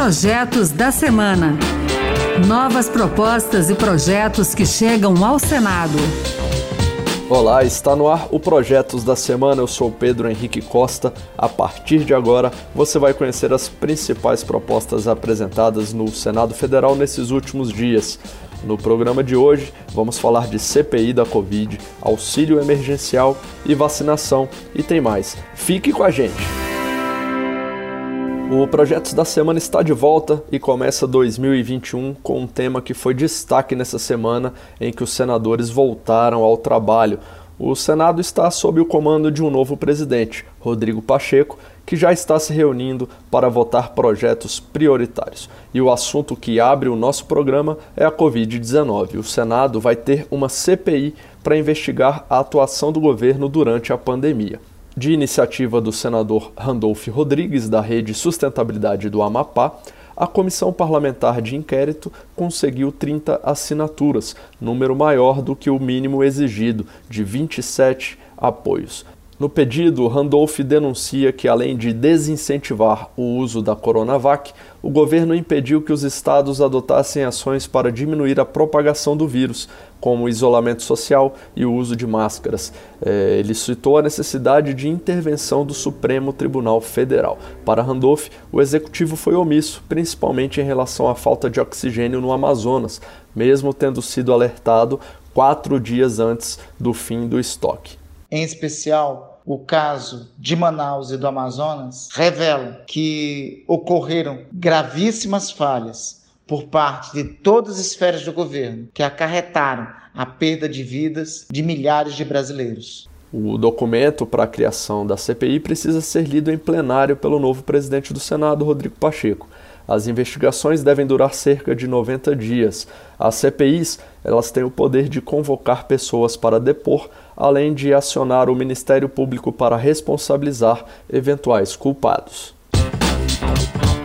Projetos da Semana. Novas propostas e projetos que chegam ao Senado. Olá, está no ar o Projetos da Semana. Eu sou Pedro Henrique Costa. A partir de agora, você vai conhecer as principais propostas apresentadas no Senado Federal nesses últimos dias. No programa de hoje, vamos falar de CPI da Covid, auxílio emergencial e vacinação e tem mais. Fique com a gente! O Projetos da Semana está de volta e começa 2021 com um tema que foi destaque nessa semana em que os senadores voltaram ao trabalho. O Senado está sob o comando de um novo presidente, Rodrigo Pacheco, que já está se reunindo para votar projetos prioritários. E o assunto que abre o nosso programa é a Covid-19. O Senado vai ter uma CPI para investigar a atuação do governo durante a pandemia. De iniciativa do senador Randolph Rodrigues, da Rede Sustentabilidade do Amapá, a Comissão Parlamentar de Inquérito conseguiu 30 assinaturas, número maior do que o mínimo exigido, de 27 apoios. No pedido, Randolph denuncia que, além de desincentivar o uso da Coronavac, o governo impediu que os estados adotassem ações para diminuir a propagação do vírus, como isolamento social e o uso de máscaras. É, ele citou a necessidade de intervenção do Supremo Tribunal Federal. Para Randolph, o executivo foi omisso, principalmente em relação à falta de oxigênio no Amazonas, mesmo tendo sido alertado quatro dias antes do fim do estoque. Em especial, o caso de Manaus e do Amazonas revela que ocorreram gravíssimas falhas por parte de todas as esferas do governo que acarretaram a perda de vidas de milhares de brasileiros. O documento para a criação da CPI precisa ser lido em plenário pelo novo presidente do Senado, Rodrigo Pacheco. As investigações devem durar cerca de 90 dias. As CPIs, elas têm o poder de convocar pessoas para depor, além de acionar o Ministério Público para responsabilizar eventuais culpados.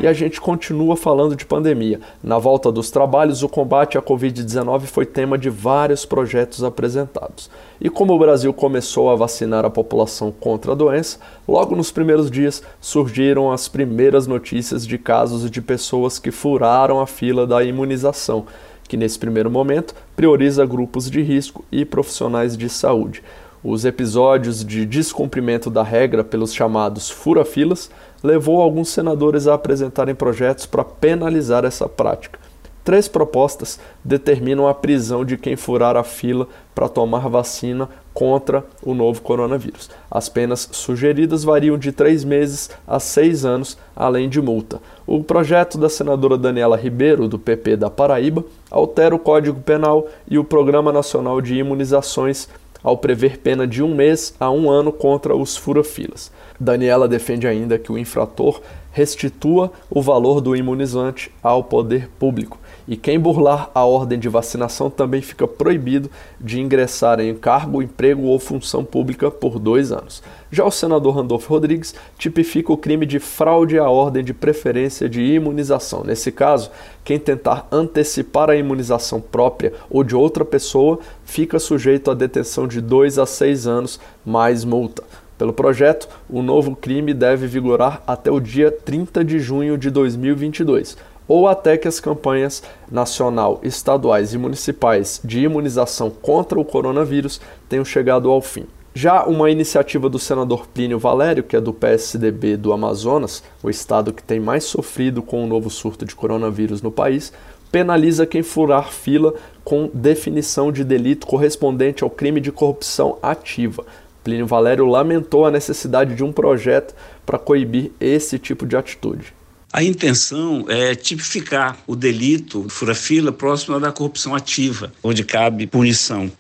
E a gente continua falando de pandemia. Na volta dos trabalhos, o combate à Covid-19 foi tema de vários projetos apresentados. E como o Brasil começou a vacinar a população contra a doença, logo nos primeiros dias surgiram as primeiras notícias de casos de pessoas que furaram a fila da imunização, que nesse primeiro momento prioriza grupos de risco e profissionais de saúde. Os episódios de descumprimento da regra pelos chamados fura-filas levou alguns senadores a apresentarem projetos para penalizar essa prática. Três propostas determinam a prisão de quem furar a fila para tomar vacina contra o novo coronavírus. As penas sugeridas variam de três meses a seis anos, além de multa. O projeto da senadora Daniela Ribeiro, do PP da Paraíba, altera o Código Penal e o Programa Nacional de Imunizações ao prever pena de um mês a um ano contra os fura-filas. Daniela defende ainda que o infrator restitua o valor do imunizante ao poder público. E quem burlar a ordem de vacinação também fica proibido de ingressar em cargo, emprego ou função pública por dois anos. Já o senador Randolfo Rodrigues tipifica o crime de fraude à ordem de preferência de imunização. Nesse caso, quem tentar antecipar a imunização própria ou de outra pessoa fica sujeito a detenção de dois a seis anos mais multa. Pelo projeto, o novo crime deve vigorar até o dia 30 de junho de 2022 ou até que as campanhas nacional, estaduais e municipais de imunização contra o coronavírus tenham chegado ao fim. Já uma iniciativa do senador Plínio Valério, que é do PSDB do Amazonas, o estado que tem mais sofrido com o novo surto de coronavírus no país, penaliza quem furar fila com definição de delito correspondente ao crime de corrupção ativa. Plínio Valério lamentou a necessidade de um projeto para coibir esse tipo de atitude. A intenção é tipificar o delito fura-fila próximo da corrupção ativa, onde cabe punição.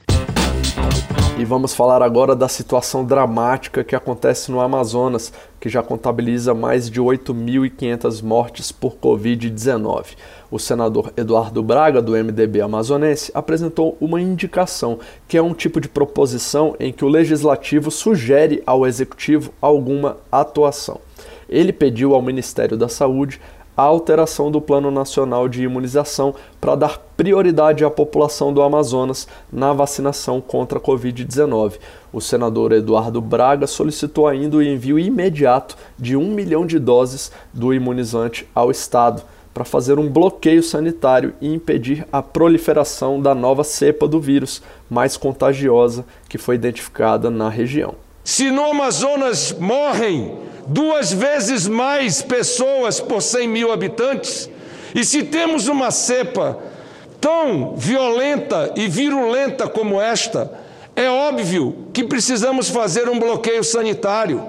E vamos falar agora da situação dramática que acontece no Amazonas, que já contabiliza mais de 8.500 mortes por Covid-19. O senador Eduardo Braga, do MDB amazonense, apresentou uma indicação, que é um tipo de proposição em que o legislativo sugere ao executivo alguma atuação ele pediu ao Ministério da Saúde a alteração do Plano Nacional de Imunização para dar prioridade à população do Amazonas na vacinação contra a Covid-19. O senador Eduardo Braga solicitou ainda o envio imediato de um milhão de doses do imunizante ao Estado. para fazer um bloqueio sanitário e impedir a proliferação da nova cepa do vírus, mais contagiosa, que foi identificada na região. Se no Amazonas morrem duas vezes mais pessoas por 100 mil habitantes, e se temos uma cepa tão violenta e virulenta como esta, é óbvio que precisamos fazer um bloqueio sanitário.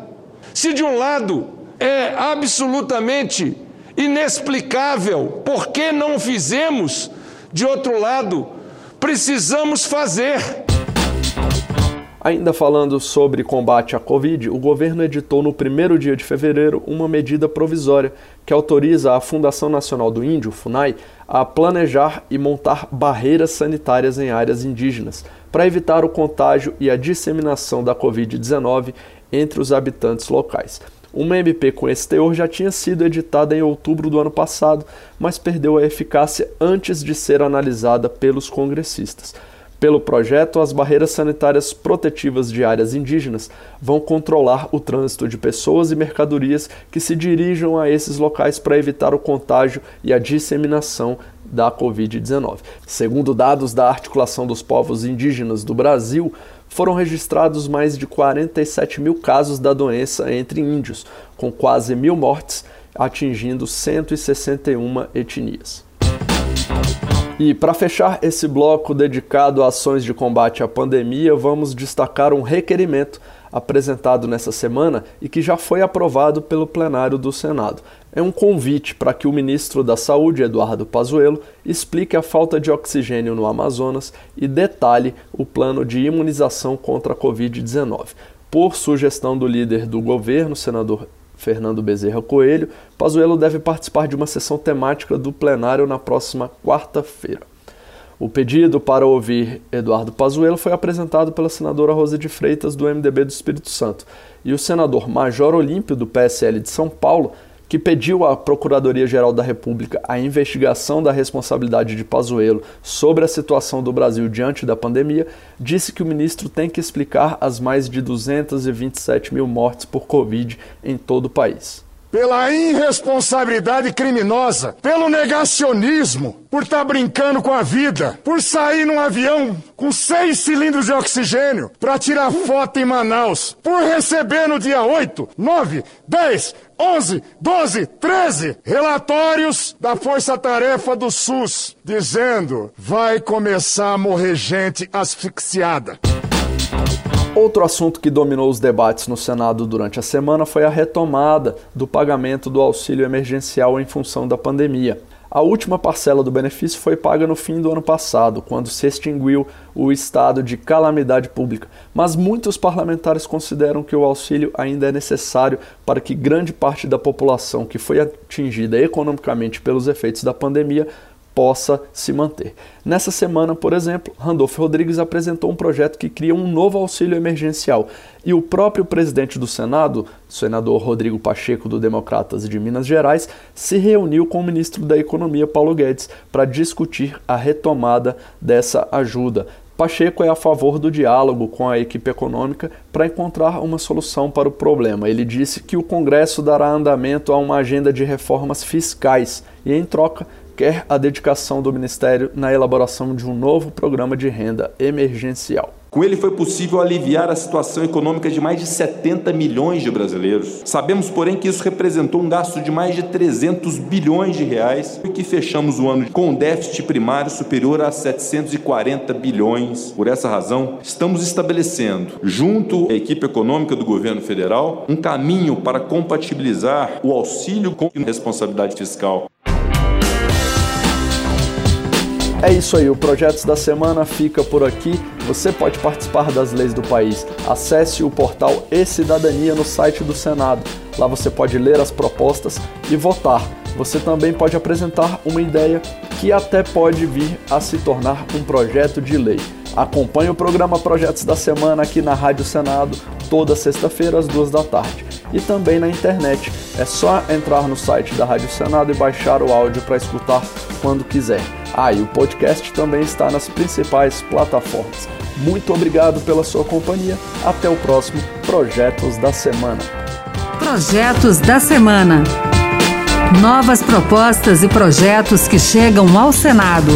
Se de um lado é absolutamente inexplicável por que não fizemos, de outro lado, precisamos fazer. Ainda falando sobre combate à Covid, o governo editou no primeiro dia de fevereiro uma medida provisória que autoriza a Fundação Nacional do Índio, FUNAI, a planejar e montar barreiras sanitárias em áreas indígenas para evitar o contágio e a disseminação da Covid-19 entre os habitantes locais. Uma MP com esse teor já tinha sido editada em outubro do ano passado, mas perdeu a eficácia antes de ser analisada pelos congressistas. Pelo projeto, as barreiras sanitárias protetivas de áreas indígenas vão controlar o trânsito de pessoas e mercadorias que se dirijam a esses locais para evitar o contágio e a disseminação da Covid-19. Segundo dados da Articulação dos Povos Indígenas do Brasil, foram registrados mais de 47 mil casos da doença entre índios, com quase mil mortes, atingindo 161 etnias. E para fechar esse bloco dedicado a ações de combate à pandemia, vamos destacar um requerimento apresentado nessa semana e que já foi aprovado pelo plenário do Senado. É um convite para que o ministro da Saúde, Eduardo Pazuello, explique a falta de oxigênio no Amazonas e detalhe o plano de imunização contra a Covid-19. Por sugestão do líder do governo, senador Fernando Bezerra Coelho, Pazuello deve participar de uma sessão temática do plenário na próxima quarta-feira. O pedido para ouvir Eduardo Pazuello foi apresentado pela senadora Rosa de Freitas, do MDB do Espírito Santo, e o senador Major Olímpio, do PSL de São Paulo, que pediu à Procuradoria-Geral da República a investigação da responsabilidade de Pazuello sobre a situação do Brasil diante da pandemia, disse que o ministro tem que explicar as mais de 227 mil mortes por Covid em todo o país. Pela irresponsabilidade criminosa, pelo negacionismo, por estar tá brincando com a vida, por sair num avião com seis cilindros de oxigênio para tirar foto em Manaus, por receber no dia 8, 9, 10, 11, 12, 13 relatórios da Força Tarefa do SUS dizendo vai começar a morrer gente asfixiada. Outro assunto que dominou os debates no Senado durante a semana foi a retomada do pagamento do auxílio emergencial em função da pandemia. A última parcela do benefício foi paga no fim do ano passado, quando se extinguiu o estado de calamidade pública. Mas muitos parlamentares consideram que o auxílio ainda é necessário para que grande parte da população que foi atingida economicamente pelos efeitos da pandemia possa se manter. Nessa semana, por exemplo, Randolfo Rodrigues apresentou um projeto que cria um novo auxílio emergencial e o próprio presidente do Senado, senador Rodrigo Pacheco, do Democratas de Minas Gerais, se reuniu com o ministro da Economia, Paulo Guedes, para discutir a retomada dessa ajuda. Pacheco é a favor do diálogo com a equipe econômica para encontrar uma solução para o problema. Ele disse que o Congresso dará andamento a uma agenda de reformas fiscais e, em troca, quer a dedicação do Ministério na elaboração de um novo programa de renda emergencial. Com ele foi possível aliviar a situação econômica de mais de 70 milhões de brasileiros. Sabemos, porém, que isso representou um gasto de mais de 300 bilhões de reais e que fechamos o ano com um déficit primário superior a 740 bilhões. Por essa razão, estamos estabelecendo, junto à equipe econômica do governo federal, um caminho para compatibilizar o auxílio com responsabilidade fiscal. É isso aí, o Projetos da Semana fica por aqui. Você pode participar das leis do país. Acesse o portal E-Cidadania no site do Senado. Lá você pode ler as propostas e votar. Você também pode apresentar uma ideia que até pode vir a se tornar um projeto de lei. Acompanhe o programa Projetos da Semana aqui na Rádio Senado, toda sexta-feira às duas da tarde. E também na internet. É só entrar no site da Rádio Senado e baixar o áudio para escutar quando quiser. Ah, e o podcast também está nas principais plataformas. Muito obrigado pela sua companhia. Até o próximo Projetos da Semana. Projetos da Semana. Novas propostas e projetos que chegam ao Senado.